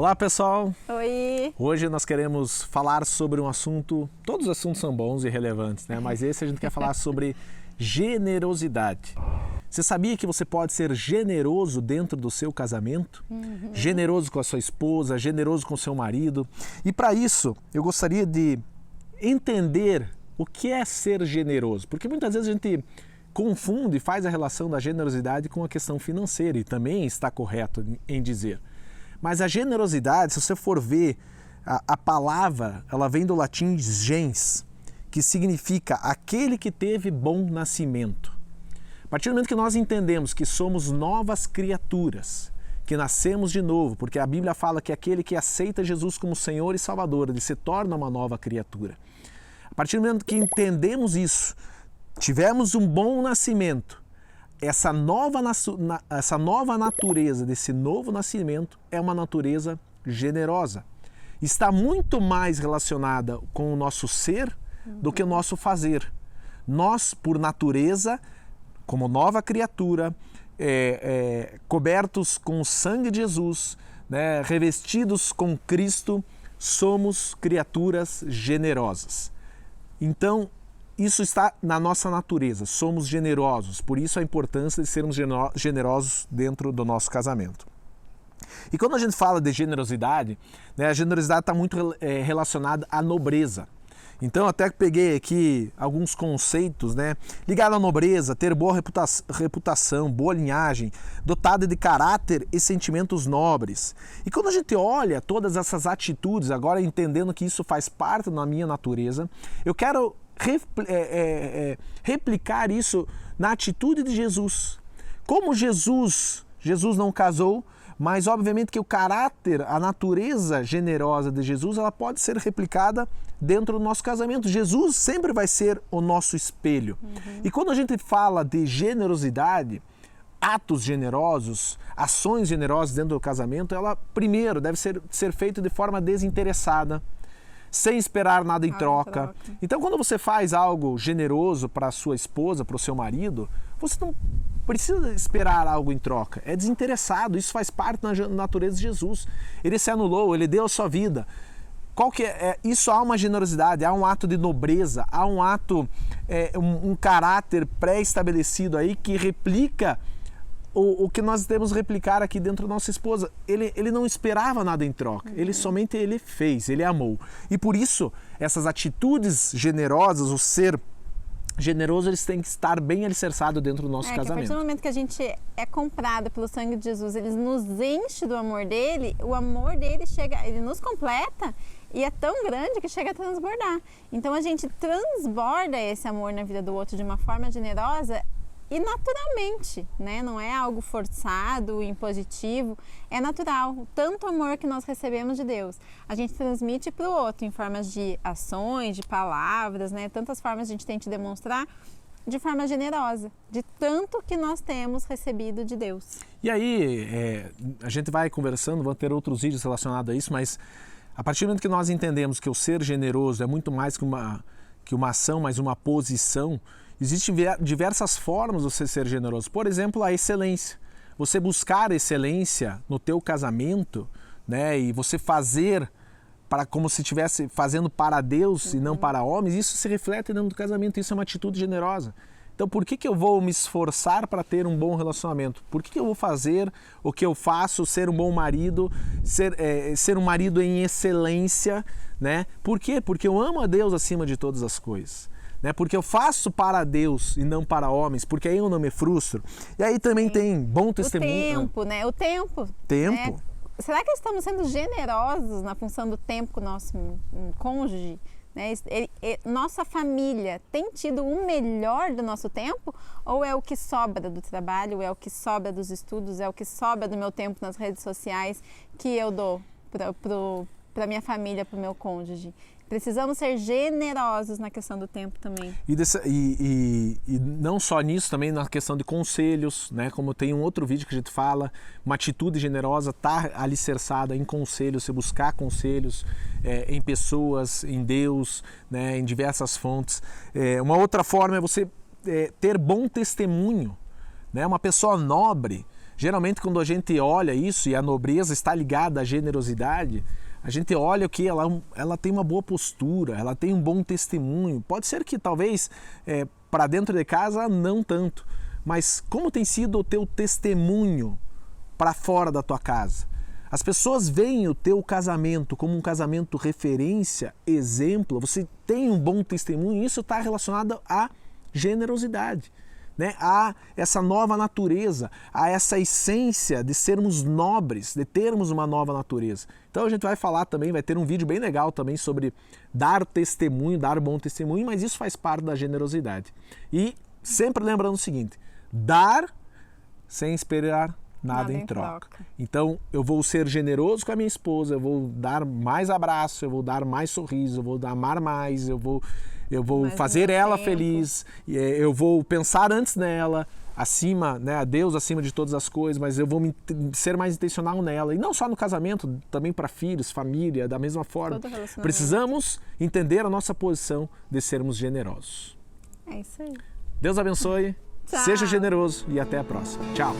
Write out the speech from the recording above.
Olá pessoal! Oi! Hoje nós queremos falar sobre um assunto. Todos os assuntos são bons e relevantes, né? Mas esse a gente quer falar sobre generosidade. Você sabia que você pode ser generoso dentro do seu casamento? Uhum. Generoso com a sua esposa, generoso com o seu marido. E para isso, eu gostaria de entender o que é ser generoso, porque muitas vezes a gente confunde e faz a relação da generosidade com a questão financeira, e também está correto em dizer. Mas a generosidade, se você for ver a, a palavra, ela vem do latim gens, que significa aquele que teve bom nascimento. A partir do momento que nós entendemos que somos novas criaturas, que nascemos de novo, porque a Bíblia fala que aquele que aceita Jesus como Senhor e Salvador, ele se torna uma nova criatura. A partir do momento que entendemos isso, tivemos um bom nascimento, essa nova, essa nova natureza desse novo nascimento é uma natureza generosa. Está muito mais relacionada com o nosso ser do que o nosso fazer. Nós, por natureza, como nova criatura, é, é, cobertos com o sangue de Jesus, né, revestidos com Cristo, somos criaturas generosas. Então, isso está na nossa natureza, somos generosos, por isso a importância de sermos generosos dentro do nosso casamento. E quando a gente fala de generosidade, né, a generosidade está muito é, relacionada à nobreza. Então, até peguei aqui alguns conceitos, né? À nobreza, ter boa reputação, boa linhagem, dotada de caráter e sentimentos nobres. E quando a gente olha todas essas atitudes, agora entendendo que isso faz parte da minha natureza, eu quero replicar isso na atitude de Jesus. Como Jesus, Jesus não casou, mas obviamente que o caráter, a natureza generosa de Jesus, ela pode ser replicada dentro do nosso casamento. Jesus sempre vai ser o nosso espelho. Uhum. E quando a gente fala de generosidade, atos generosos, ações generosas dentro do casamento, ela primeiro deve ser, ser feita de forma desinteressada sem esperar nada em troca. troca. Então, quando você faz algo generoso para a sua esposa, para o seu marido, você não precisa esperar algo em troca. É desinteressado. Isso faz parte da natureza de Jesus. Ele se anulou, ele deu a sua vida. Qual que é? é isso há uma generosidade, há um ato de nobreza, há um ato, é, um, um caráter pré-estabelecido aí que replica o, o que nós temos replicar aqui dentro da nossa esposa. Ele, ele não esperava nada em troca, ele somente ele fez, ele amou. E por isso, essas atitudes generosas, o ser generoso, eles têm que estar bem alicerçado dentro do nosso é, casamento. a partir do momento que a gente é comprado pelo sangue de Jesus, ele nos enche do amor dele, o amor dele chega, ele nos completa e é tão grande que chega a transbordar. Então a gente transborda esse amor na vida do outro de uma forma generosa e naturalmente, né? Não é algo forçado, impositivo, é natural. Tanto amor que nós recebemos de Deus, a gente transmite para o outro em formas de ações, de palavras, né? Tantas formas a gente tem de demonstrar de forma generosa, de tanto que nós temos recebido de Deus. E aí, é, a gente vai conversando, vão ter outros vídeos relacionados a isso, mas a partir do momento que nós entendemos que o ser generoso é muito mais que uma, que uma ação, mas uma posição, Existem diversas formas de você ser generoso. Por exemplo, a excelência. Você buscar excelência no teu casamento, né, e você fazer para como se estivesse fazendo para Deus uhum. e não uhum. para homens, isso se reflete dentro do casamento, isso é uma atitude generosa. Então, por que, que eu vou me esforçar para ter um bom relacionamento? Por que, que eu vou fazer o que eu faço, ser um bom marido, ser, é, ser um marido em excelência, né? Por quê? Porque eu amo a Deus acima de todas as coisas né? Porque eu faço para Deus e não para homens, porque aí eu não me frustro. E aí também Sim. tem bom testemunho. O tempo, né? O tempo. Tempo. Né? Será que estamos sendo generosos na função do tempo com o nosso cônjuge? Né? Ele, ele, nossa família tem tido o melhor do nosso tempo ou é o que sobra do trabalho, é o que sobra dos estudos, é o que sobra do meu tempo nas redes sociais que eu dou para minha família, para o meu cônjuge? Precisamos ser generosos na questão do tempo também. E, desse, e, e, e, não só nisso, também na questão de conselhos, né? Como tem um outro vídeo que a gente fala, uma atitude generosa está alicerçada em conselhos, você buscar conselhos é, em pessoas, em Deus, né? em diversas fontes. É, uma outra forma é você é, ter bom testemunho, né? Uma pessoa nobre Geralmente, quando a gente olha isso e a nobreza está ligada à generosidade, a gente olha que ela, ela tem uma boa postura, ela tem um bom testemunho. Pode ser que talvez é, para dentro de casa não tanto, mas como tem sido o teu testemunho para fora da tua casa? As pessoas veem o teu casamento como um casamento referência, exemplo, você tem um bom testemunho, isso está relacionado à generosidade né, a essa nova natureza, a essa essência de sermos nobres, de termos uma nova natureza. Então a gente vai falar também, vai ter um vídeo bem legal também sobre dar testemunho, dar bom testemunho, mas isso faz parte da generosidade. E sempre lembrando o seguinte: dar sem esperar nada, nada em, troca. troca. Então eu vou ser generoso com a minha esposa, eu vou dar mais abraço, eu vou dar mais sorriso, eu vou amar mais, eu vou eu vou Mais fazer ela tempo. feliz, é, eu vou pensar antes nela, acima, né, a Deus acima de todas as coisas, mas eu vou me, ser mais intencional nela. E não só no casamento, também para filhos, família, da mesma forma. Precisamos entender a nossa posição de sermos generosos. É isso aí. Deus abençoe, seja generoso e até a próxima. Tchau.